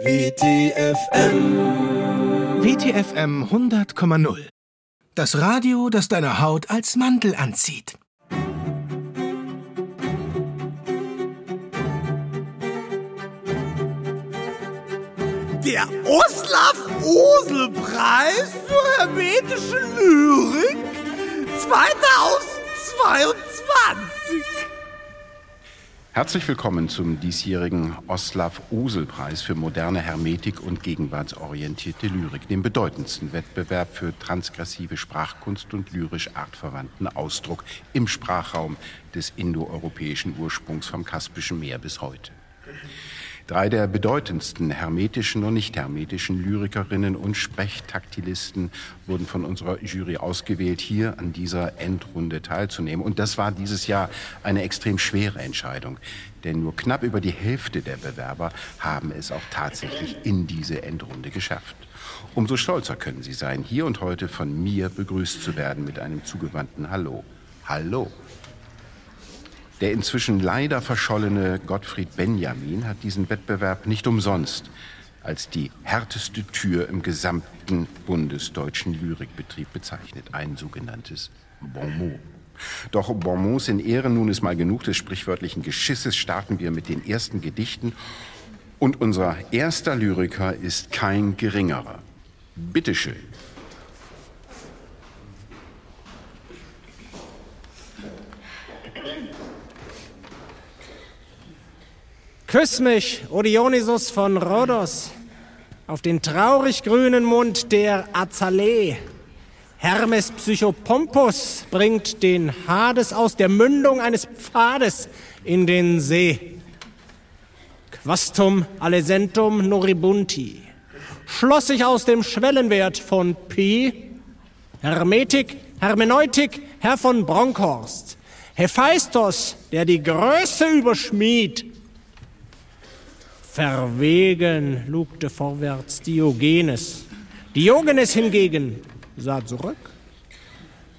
WTFM. WTFM 100,0. Das Radio, das deine Haut als Mantel anzieht. Der Oslav-Osel-Preis für hermetische Lyrik 2022. Herzlich willkommen zum diesjährigen Oslav-Osel-Preis für moderne Hermetik und gegenwartsorientierte Lyrik, dem bedeutendsten Wettbewerb für transgressive Sprachkunst und lyrisch artverwandten Ausdruck im Sprachraum des indoeuropäischen Ursprungs vom Kaspischen Meer bis heute. Drei der bedeutendsten hermetischen und nicht hermetischen Lyrikerinnen und Sprechtaktilisten wurden von unserer Jury ausgewählt, hier an dieser Endrunde teilzunehmen. Und das war dieses Jahr eine extrem schwere Entscheidung, denn nur knapp über die Hälfte der Bewerber haben es auch tatsächlich in diese Endrunde geschafft. Umso stolzer können Sie sein, hier und heute von mir begrüßt zu werden mit einem zugewandten Hallo. Hallo. Der inzwischen leider verschollene Gottfried Benjamin hat diesen Wettbewerb nicht umsonst als die härteste Tür im gesamten bundesdeutschen Lyrikbetrieb bezeichnet. Ein sogenanntes Bonmot. Doch Bonmots in Ehren, nun ist mal genug des sprichwörtlichen Geschisses, starten wir mit den ersten Gedichten. Und unser erster Lyriker ist kein geringerer. Bitteschön. Küss mich, O Dionysus von Rhodos, auf den traurig grünen Mund der Azalee. Hermes Psychopompus bringt den Hades aus der Mündung eines Pfades in den See. Quastum allesentum noribunti schloss sich aus dem Schwellenwert von Pi. Hermetik, Hermeneutik, Herr von Bronkhorst. Hephaistos, der die Größe überschmied, Verwegen lugte vorwärts Diogenes. Diogenes hingegen sah zurück.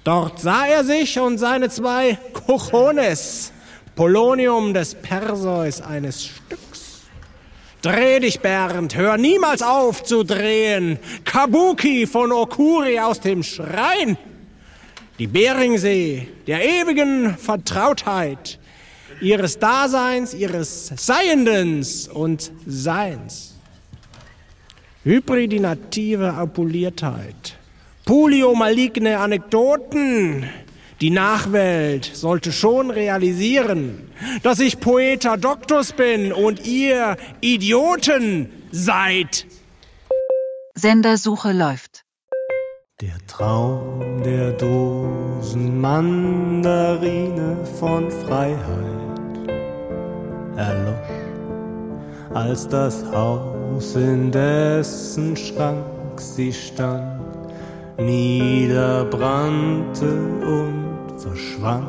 Dort sah er sich und seine zwei Kochones, Polonium des Perseus eines Stücks. Dreh dich, Bernd, hör niemals auf zu drehen. Kabuki von Okuri aus dem Schrein. Die Beringsee der ewigen Vertrautheit ihres Daseins, ihres Seiendens und Seins. Hybridinative Apuliertheit, Pulio-maligne Anekdoten. Die Nachwelt sollte schon realisieren, dass ich Poeta Doctus bin und ihr Idioten seid. Sendersuche läuft. Der Traum der Dosenmandarine von Freiheit erlosch, als das Haus, in dessen Schrank sie stand, niederbrannte und verschwand.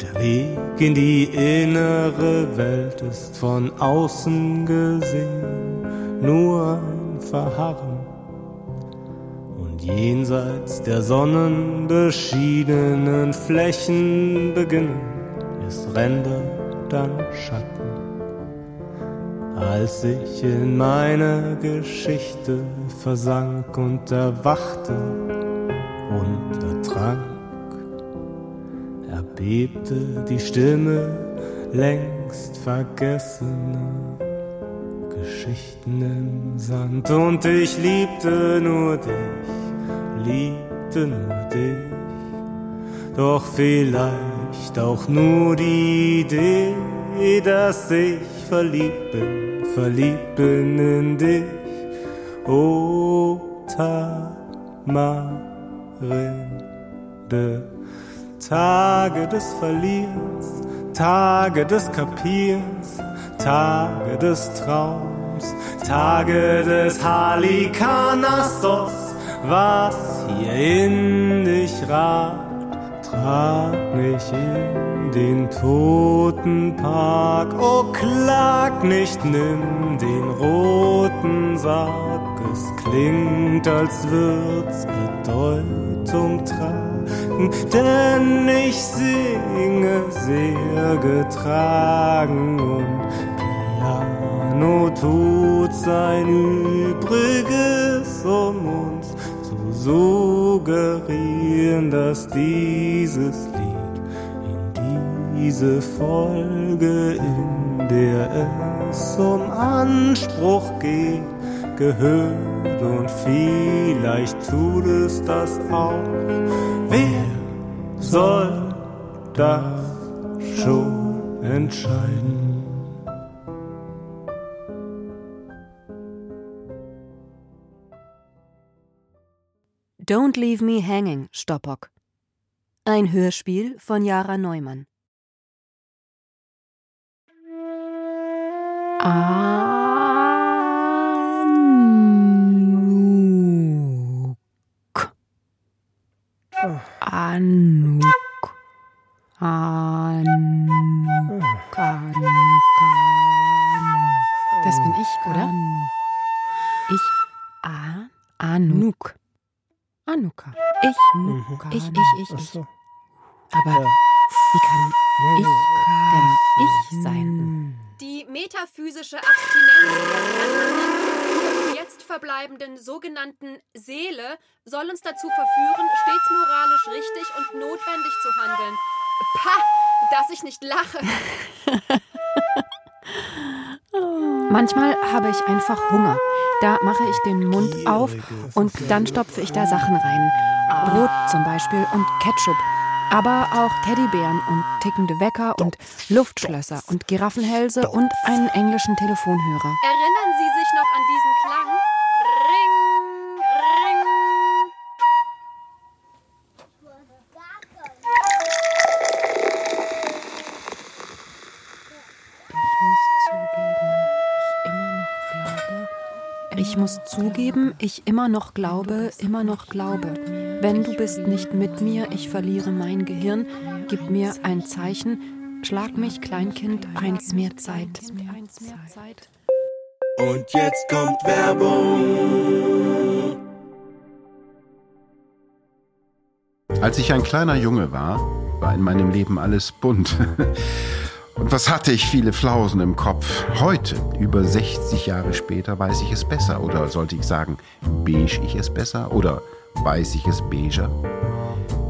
Der Weg in die innere Welt ist von außen gesehen nur ein Verharren. Und jenseits der sonnenbeschiedenen Flächen beginnen es Ränder, dann Schatten als ich in meine Geschichte versank und erwachte und ertrank, erbebte die Stimme längst vergessener Geschichten im Sand. Und ich liebte nur dich, liebte nur dich, doch vielleicht auch nur die Idee, dass ich verliebt bin verliebt bin in dich, o Tamarinde. Tage des Verlierens, Tage des Kapierens, Tage des Traums, Tage des Halikarnassos, was hier in dich ragt trag mich in den toten Park. Oh, klag nicht, nimm den roten Sarg. Es klingt, als würd's Bedeutung tragen, denn ich singe sehr getragen und Piano tut sein Übriges, um uns zu suggerieren, dass dieses diese Folge, in der es um Anspruch geht, gehört und vielleicht tut es das auch. Wer soll das schon entscheiden? Don't Leave Me Hanging, Stoppock. Ein Hörspiel von Jara Neumann. Anuk. Anuk. Anuk. Anuk. Das bin ich, oder? Ich. A. Anuk. Anuka. Ich. Ich, ich, ich, ich. Aber wie kann ich denn ich sein? Die metaphysische Abstinenz der jetzt verbleibenden sogenannten Seele soll uns dazu verführen, stets moralisch richtig und notwendig zu handeln. Pah, dass ich nicht lache. Manchmal habe ich einfach Hunger. Da mache ich den Mund auf und dann stopfe ich da Sachen rein. Brot zum Beispiel und Ketchup. Aber auch Teddybären und tickende Wecker und Luftschlösser und Giraffenhälse und einen englischen Telefonhörer. Erinnern Sie sich noch an diesen Klang? Ring, ring. Ich muss zugeben, ich immer noch glaube, immer noch glaube. Wenn du bist nicht mit mir, ich verliere mein Gehirn. Gib mir ein Zeichen. Schlag mich, Kleinkind, eins mehr Zeit. Und jetzt kommt Werbung. Als ich ein kleiner Junge war, war in meinem Leben alles bunt. Und was hatte ich viele Flausen im Kopf? Heute, über 60 Jahre später, weiß ich es besser. Oder sollte ich sagen, beige ich es besser? Oder weiß ich es beiger?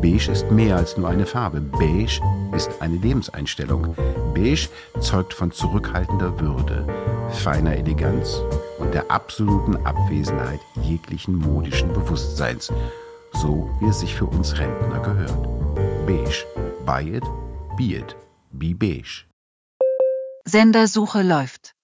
Beige ist mehr als nur eine Farbe. Beige ist eine Lebenseinstellung. Beige zeugt von zurückhaltender Würde, feiner Eleganz und der absoluten Abwesenheit jeglichen modischen Bewusstseins. So wie es sich für uns Rentner gehört. Beige. Buy it, be it, be beige. Sendersuche läuft.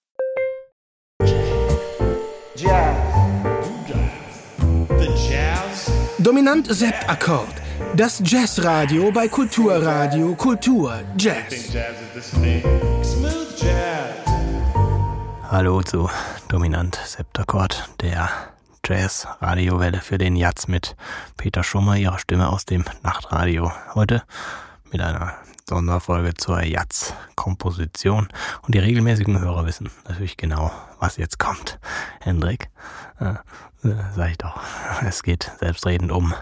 Dominant Sept-Akkord. Das Jazzradio bei Kulturradio Kultur Jazz. Hallo zu Dominant Septakkord, der Jazz-Radiowelle für den Jazz mit Peter Schummer, ihrer Stimme aus dem Nachtradio. Heute mit einer Sonderfolge zur Jazz-Komposition. Und die regelmäßigen Hörer wissen natürlich genau, was jetzt kommt. Hendrik, äh, sag ich doch, es geht selbstredend um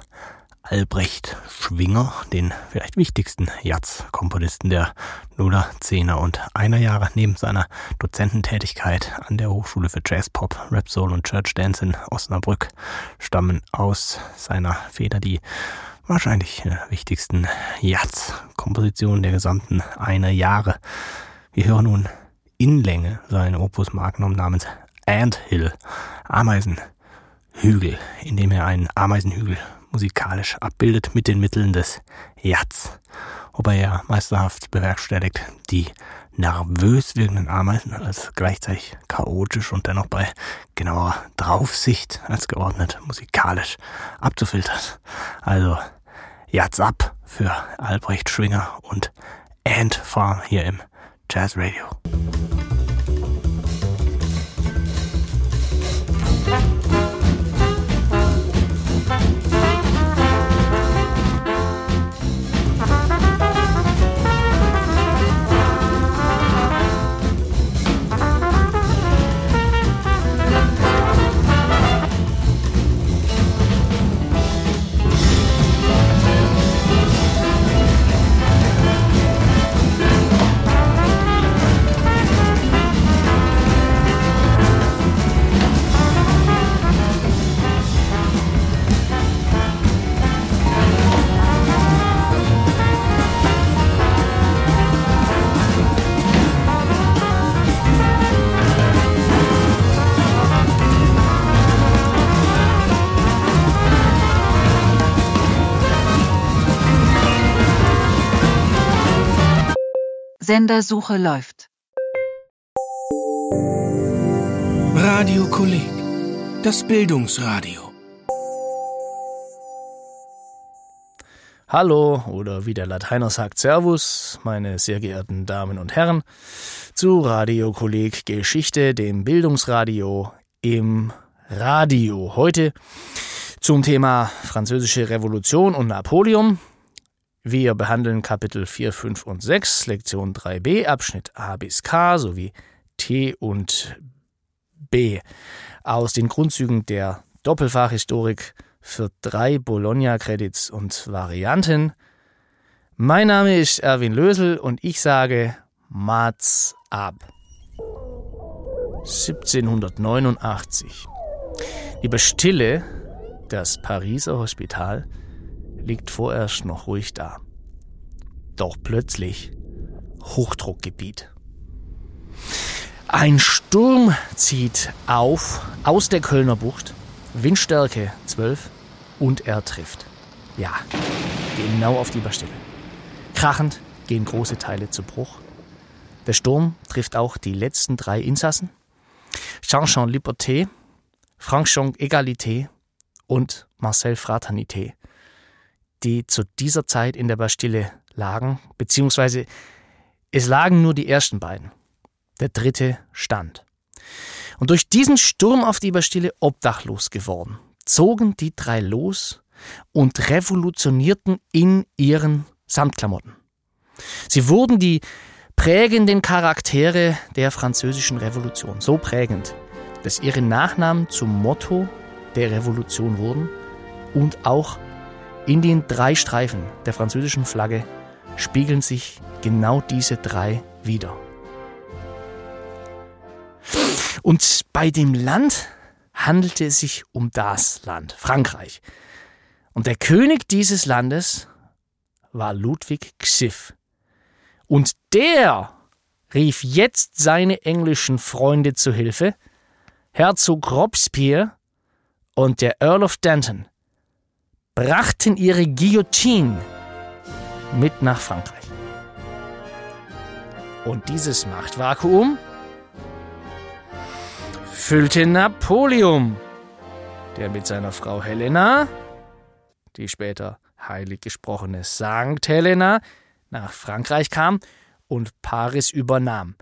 Albrecht Schwinger, den vielleicht wichtigsten Jazz-Komponisten der Nuller, Zehner und Einer Jahre neben seiner Dozententätigkeit an der Hochschule für Jazz, Pop, Rap, Soul und Church Dance in Osnabrück stammen aus seiner Feder die wahrscheinlich äh, wichtigsten Jazz-Kompositionen der gesamten Einer Jahre. Wir hören nun in Länge sein Opus Magnum namens Ant Hill, Ameisenhügel, in dem er einen Ameisenhügel musikalisch abbildet mit den Mitteln des Jazz, wobei er meisterhaft bewerkstelligt, die nervös wirkenden Ameisen als gleichzeitig chaotisch und dennoch bei genauer Draufsicht als geordnet musikalisch abzufiltern. Also Jazz ab für Albrecht Schwinger und Ant Farm hier im Jazz Radio. Sendersuche läuft. Radio Kolleg, das Bildungsradio. Hallo oder wie der Lateiner sagt Servus, meine sehr geehrten Damen und Herren, zu Radio Kolleg Geschichte, dem Bildungsradio im Radio. Heute zum Thema Französische Revolution und Napoleon. Wir behandeln Kapitel 4, 5 und 6, Lektion 3b, Abschnitt A bis K sowie T und B aus den Grundzügen der Doppelfachhistorik für drei Bologna-Credits und Varianten. Mein Name ist Erwin Lösel und ich sage Mats ab. 1789. Die Bastille, das Pariser Hospital, liegt vorerst noch ruhig da. Doch plötzlich Hochdruckgebiet. Ein Sturm zieht auf aus der Kölner Bucht, Windstärke 12 und er trifft. Ja, genau auf die Bastille. Krachend gehen große Teile zu Bruch. Der Sturm trifft auch die letzten drei Insassen. Jean-Jean Liberté, Franck-Jean Egalité und Marcel Fraternité, die zu dieser Zeit in der Bastille lagen, beziehungsweise es lagen nur die ersten beiden. Der dritte stand. Und durch diesen Sturm auf die Bastille obdachlos geworden, zogen die drei los und revolutionierten in ihren Samtklamotten. Sie wurden die prägenden Charaktere der französischen Revolution, so prägend, dass ihre Nachnamen zum Motto der Revolution wurden und auch in den drei Streifen der französischen Flagge spiegeln sich genau diese drei wieder. Und bei dem Land handelte es sich um das Land, Frankreich. Und der König dieses Landes war Ludwig Xiff. Und der rief jetzt seine englischen Freunde zu Hilfe, Herzog Robespierre und der Earl of Denton brachten ihre Guillotine mit nach Frankreich. Und dieses Machtvakuum füllte Napoleon, der mit seiner Frau Helena, die später heilig gesprochene Sankt Helena, nach Frankreich kam und Paris übernahm.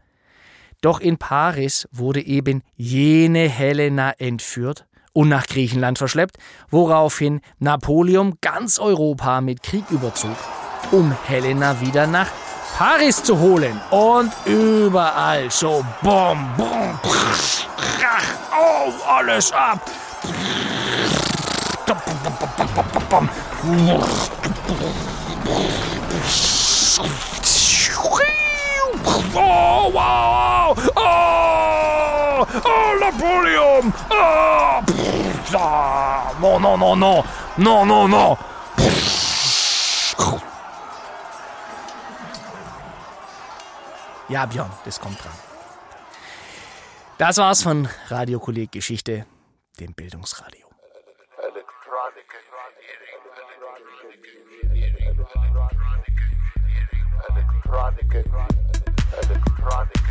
Doch in Paris wurde eben jene Helena entführt und nach Griechenland verschleppt, woraufhin Napoleon ganz Europa mit Krieg überzog, um Helena wieder nach Paris zu holen. Und überall so bom, bom, krach, oh, alles ab. Oh, wow! Oh! Oh, Napoleon! Oh! Ah, non, non, non, non! Non, non, non! Ja, Björn, das kommt dran. Das war's von Radiokolleg Geschichte, dem Bildungsradio. Elektronik.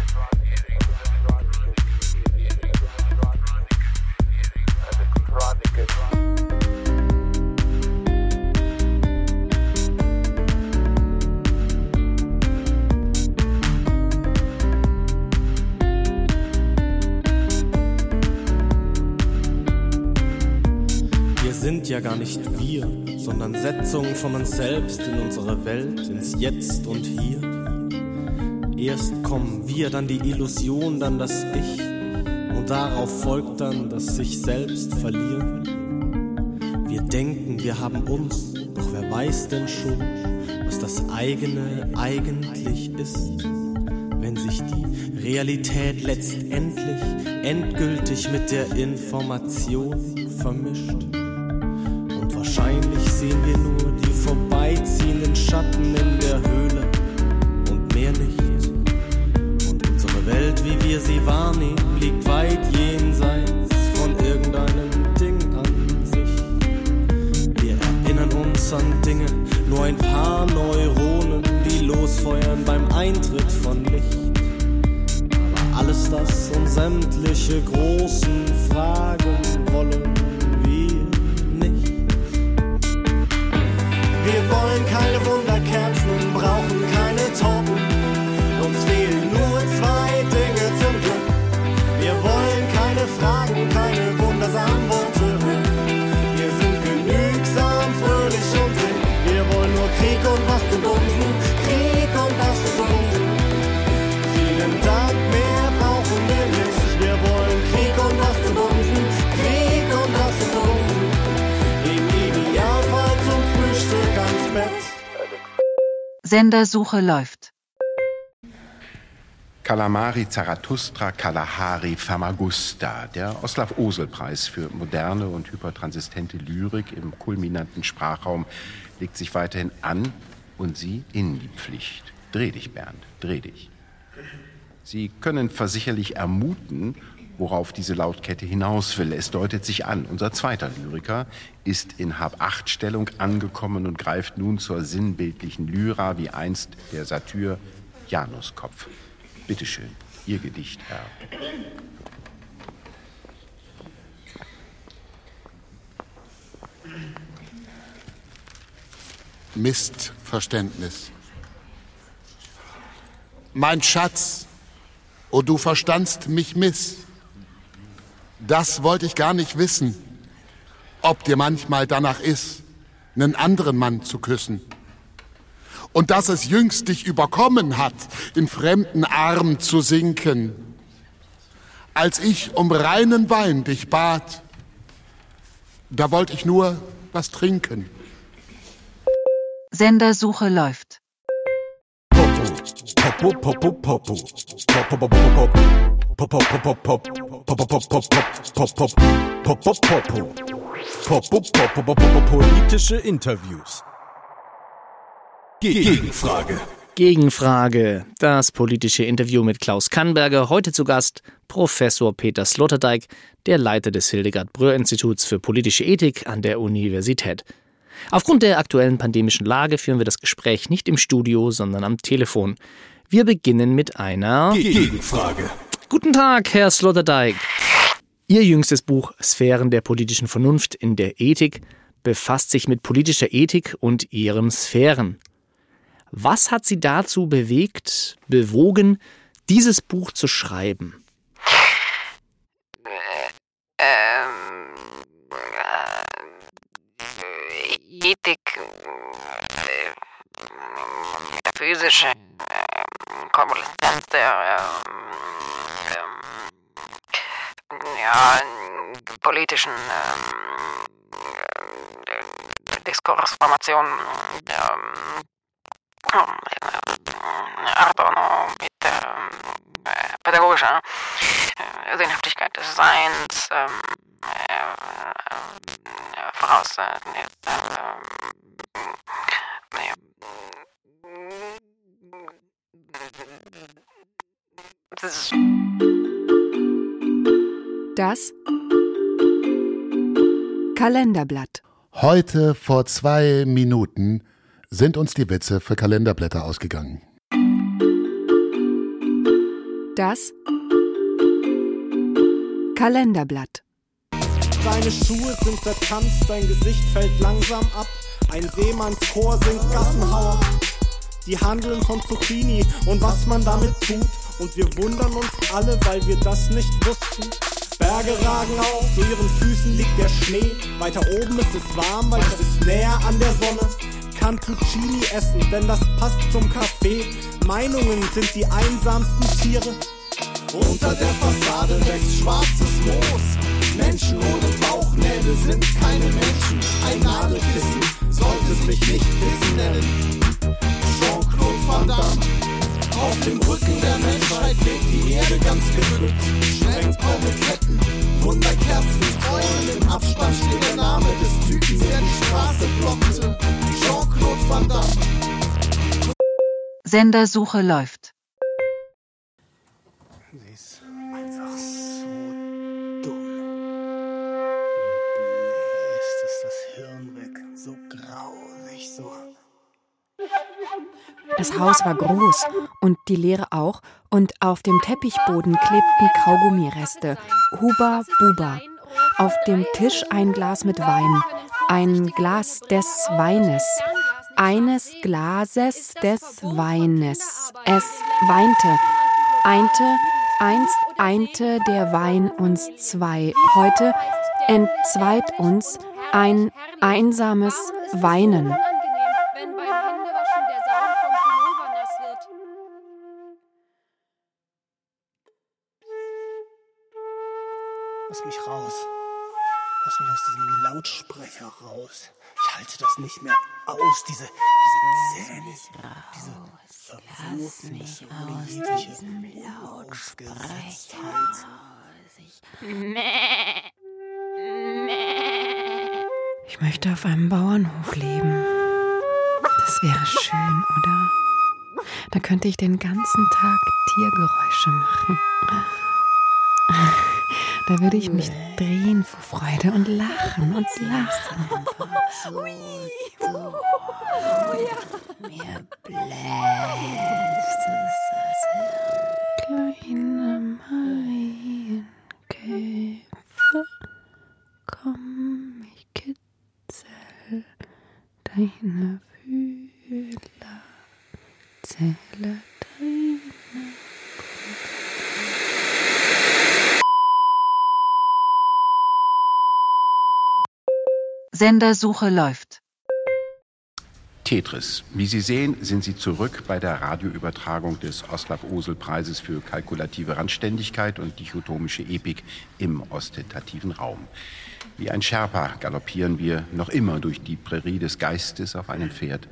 Sind ja gar nicht wir, sondern Setzungen von uns selbst in unsere Welt, ins Jetzt und Hier. Erst kommen wir, dann die Illusion, dann das Ich und darauf folgt dann das sich selbst verlieren. Wir denken, wir haben uns, doch wer weiß denn schon, was das eigene eigentlich ist, wenn sich die Realität letztendlich endgültig mit der Information vermischt. Wie wir sie wahrnehmen, liegt weit jenseits von irgendeinem Ding an sich. Wir erinnern uns an Dinge, nur ein paar Neuronen, die losfeuern beim Eintritt von das und sämtliche großen Fragen wollen wir nicht. Wir wollen keine Wunderkerzen, brauchen keine Torten. Sendersuche läuft. Kalamari Zarathustra Kalahari Famagusta, der Oslav-Osel-Preis für moderne und hypertransistente Lyrik im kulminanten Sprachraum, legt sich weiterhin an und Sie in die Pflicht. Dreh dich, Bernd, dreh dich. Sie können versicherlich ermuten, worauf diese Lautkette hinaus will. Es deutet sich an, unser zweiter Lyriker ist in Hab-Acht-Stellung angekommen und greift nun zur sinnbildlichen Lyra wie einst der Satyr Januskopf. Bitte schön, Ihr Gedicht, Herr. Missverständnis. Mein Schatz, oh du verstandst mich miss. Das wollte ich gar nicht wissen, ob dir manchmal danach ist, einen anderen Mann zu küssen. Und dass es jüngst dich überkommen hat, in fremden Arm zu sinken. Als ich um reinen Wein dich bat, da wollte ich nur was trinken. Sendersuche läuft. Popo, Popo, Popo. Popo, Popo, Popo. Popo, Politische Interviews. Gegenfrage. Gegenfrage. Das politische Interview mit Klaus Kannberger. Heute zu Gast Professor Peter Sloterdijk, der Leiter des Hildegard Bröhr Instituts für politische Ethik an der Universität. Aufgrund der aktuellen pandemischen Lage führen wir das Gespräch nicht im Studio, sondern am Telefon. Wir beginnen mit einer Gegenfrage. Guten Tag, Herr Sloterdijk. Ihr jüngstes Buch Sphären der politischen Vernunft in der Ethik befasst sich mit politischer Ethik und ihren Sphären. Was hat Sie dazu bewegt, bewogen, dieses Buch zu schreiben? Ähm, äh, Ethik, äh, metaphysische äh, Konvaleszenz der äh, äh, ja, politischen äh, Diskursformation äh, Adorno mit äh, pädagogischer äh, Sinnhaftigkeit des Seins ähm, äh, voraus. Das Kalenderblatt. Heute vor zwei Minuten sind uns die Witze für Kalenderblätter ausgegangen. Das Kalenderblatt. Deine Schuhe sind vertanzt, dein Gesicht fällt langsam ab. Ein Seemannschor singt Gassenhauer. Die handeln von Zucchini und was man damit tut. Und wir wundern uns alle, weil wir das nicht wussten. Berge ragen auf, zu ihren Füßen liegt der Schnee. Weiter oben ist es warm, weil es ist näher an der Sonne. Cantuccini essen, denn das passt zum Kaffee. Meinungen sind die einsamsten Tiere. Unter der Fassade wächst schwarzes Moos. Menschen ohne Bauchnägel sind keine Menschen. Ein Nadelkissen sollte sich nicht Kissen nennen. Jean-Claude Van Damme. Auf dem Rücken der Menschheit lebt die Erde ganz gedrückt. Schwenkt eure Ketten, Wunderkerzen, Eulen. Im Abspann steht der Name des Typen, der die Straße blockte. Jean-Claude Van Damme. Sendersuche läuft. Das Haus war groß und die Leere auch. Und auf dem Teppichboden klebten Kaugummireste. Huba Buba. Auf dem Tisch ein Glas mit Wein. Ein Glas des Weines. Eines Glases des Weines. Es weinte. Einte, einst einte der Wein uns zwei. Heute entzweit uns ein einsames Weinen. Lass mich raus. Lass mich aus diesem Lautsprecher raus. Ich halte das nicht mehr aus. Diese, diese Zähne, diese Verwurfnisse ohne jegliche. Ich möchte auf einem Bauernhof leben. Das wäre schön, oder? Da könnte ich den ganzen Tag Tiergeräusche machen. Da würde ich mich drehen vor Freude und lachen und lachen. Mir Sendersuche läuft. Tetris. Wie Sie sehen, sind Sie zurück bei der Radioübertragung des Oslav-Osel-Preises für kalkulative Randständigkeit und dichotomische Epik im ostentativen Raum. Wie ein Sherpa galoppieren wir noch immer durch die Prärie des Geistes auf einem Pferd,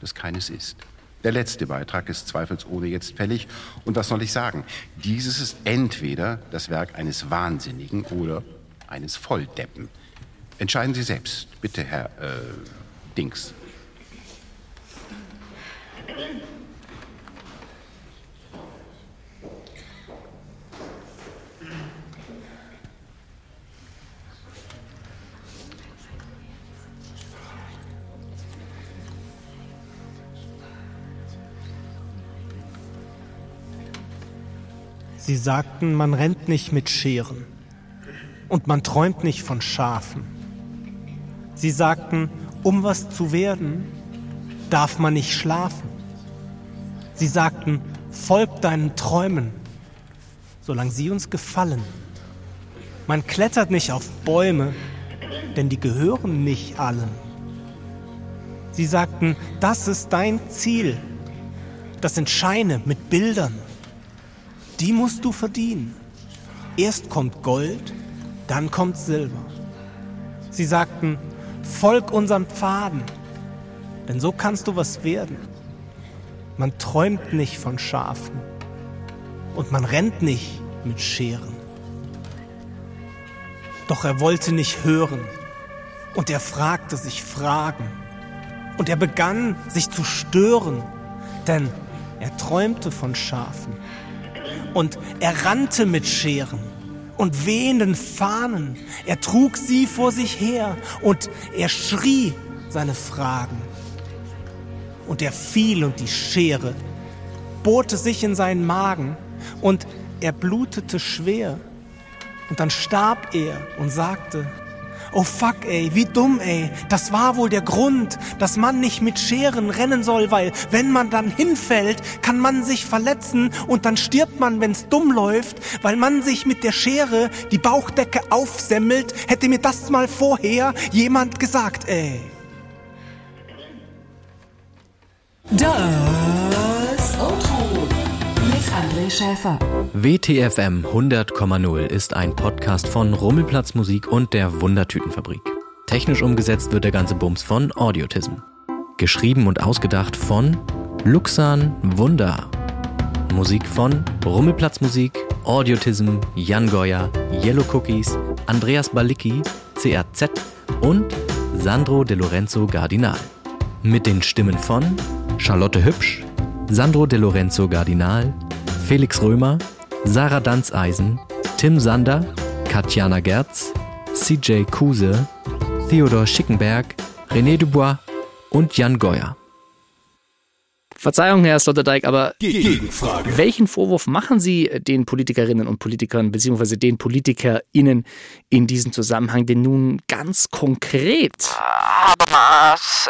das keines ist. Der letzte Beitrag ist zweifelsohne jetzt fällig. Und was soll ich sagen? Dieses ist entweder das Werk eines Wahnsinnigen oder eines Volldeppen. Entscheiden Sie selbst, bitte, Herr äh, Dings. Sie sagten, man rennt nicht mit Scheren und man träumt nicht von Schafen. Sie sagten, um was zu werden, darf man nicht schlafen. Sie sagten, folg deinen Träumen, solange sie uns gefallen. Man klettert nicht auf Bäume, denn die gehören nicht allen. Sie sagten, das ist dein Ziel. Das sind Scheine mit Bildern. Die musst du verdienen. Erst kommt Gold, dann kommt Silber. Sie sagten, folg unseren Pfaden, denn so kannst du was werden. Man träumt nicht von Schafen. Und man rennt nicht mit Scheren. Doch er wollte nicht hören. Und er fragte sich Fragen. Und er begann sich zu stören, denn er träumte von Schafen. Und er rannte mit Scheren und wehenden Fahnen. Er trug sie vor sich her und er schrie seine Fragen. Und er fiel und die Schere bohrte sich in seinen Magen und er blutete schwer. Und dann starb er und sagte, Oh fuck, ey, wie dumm, ey. Das war wohl der Grund, dass man nicht mit Scheren rennen soll, weil wenn man dann hinfällt, kann man sich verletzen und dann stirbt man, wenn's dumm läuft, weil man sich mit der Schere die Bauchdecke aufsemmelt. Hätte mir das mal vorher jemand gesagt, ey. Mit André Schäfer. WTFM 100,0 ist ein Podcast von Rummelplatz Musik und der Wundertütenfabrik. Technisch umgesetzt wird der ganze Bums von Audiotism. Geschrieben und ausgedacht von Luxan Wunder. Musik von Rummelplatz Musik, Audiotism, Jan Goya, Yellow Cookies, Andreas Balicki, CRZ und Sandro De Lorenzo Gardinal. Mit den Stimmen von Charlotte Hübsch, Sandro De Lorenzo Gardinal, Felix Römer, Sarah Danzeisen, Tim Sander, Katjana Gerz, CJ Kuse, Theodor Schickenberg, René Dubois und Jan Geuer. Verzeihung, Herr Sloterdijk, aber Gegenfrage. welchen Vorwurf machen Sie den Politikerinnen und Politikern beziehungsweise den PolitikerInnen in diesem Zusammenhang denn nun ganz konkret? Habermas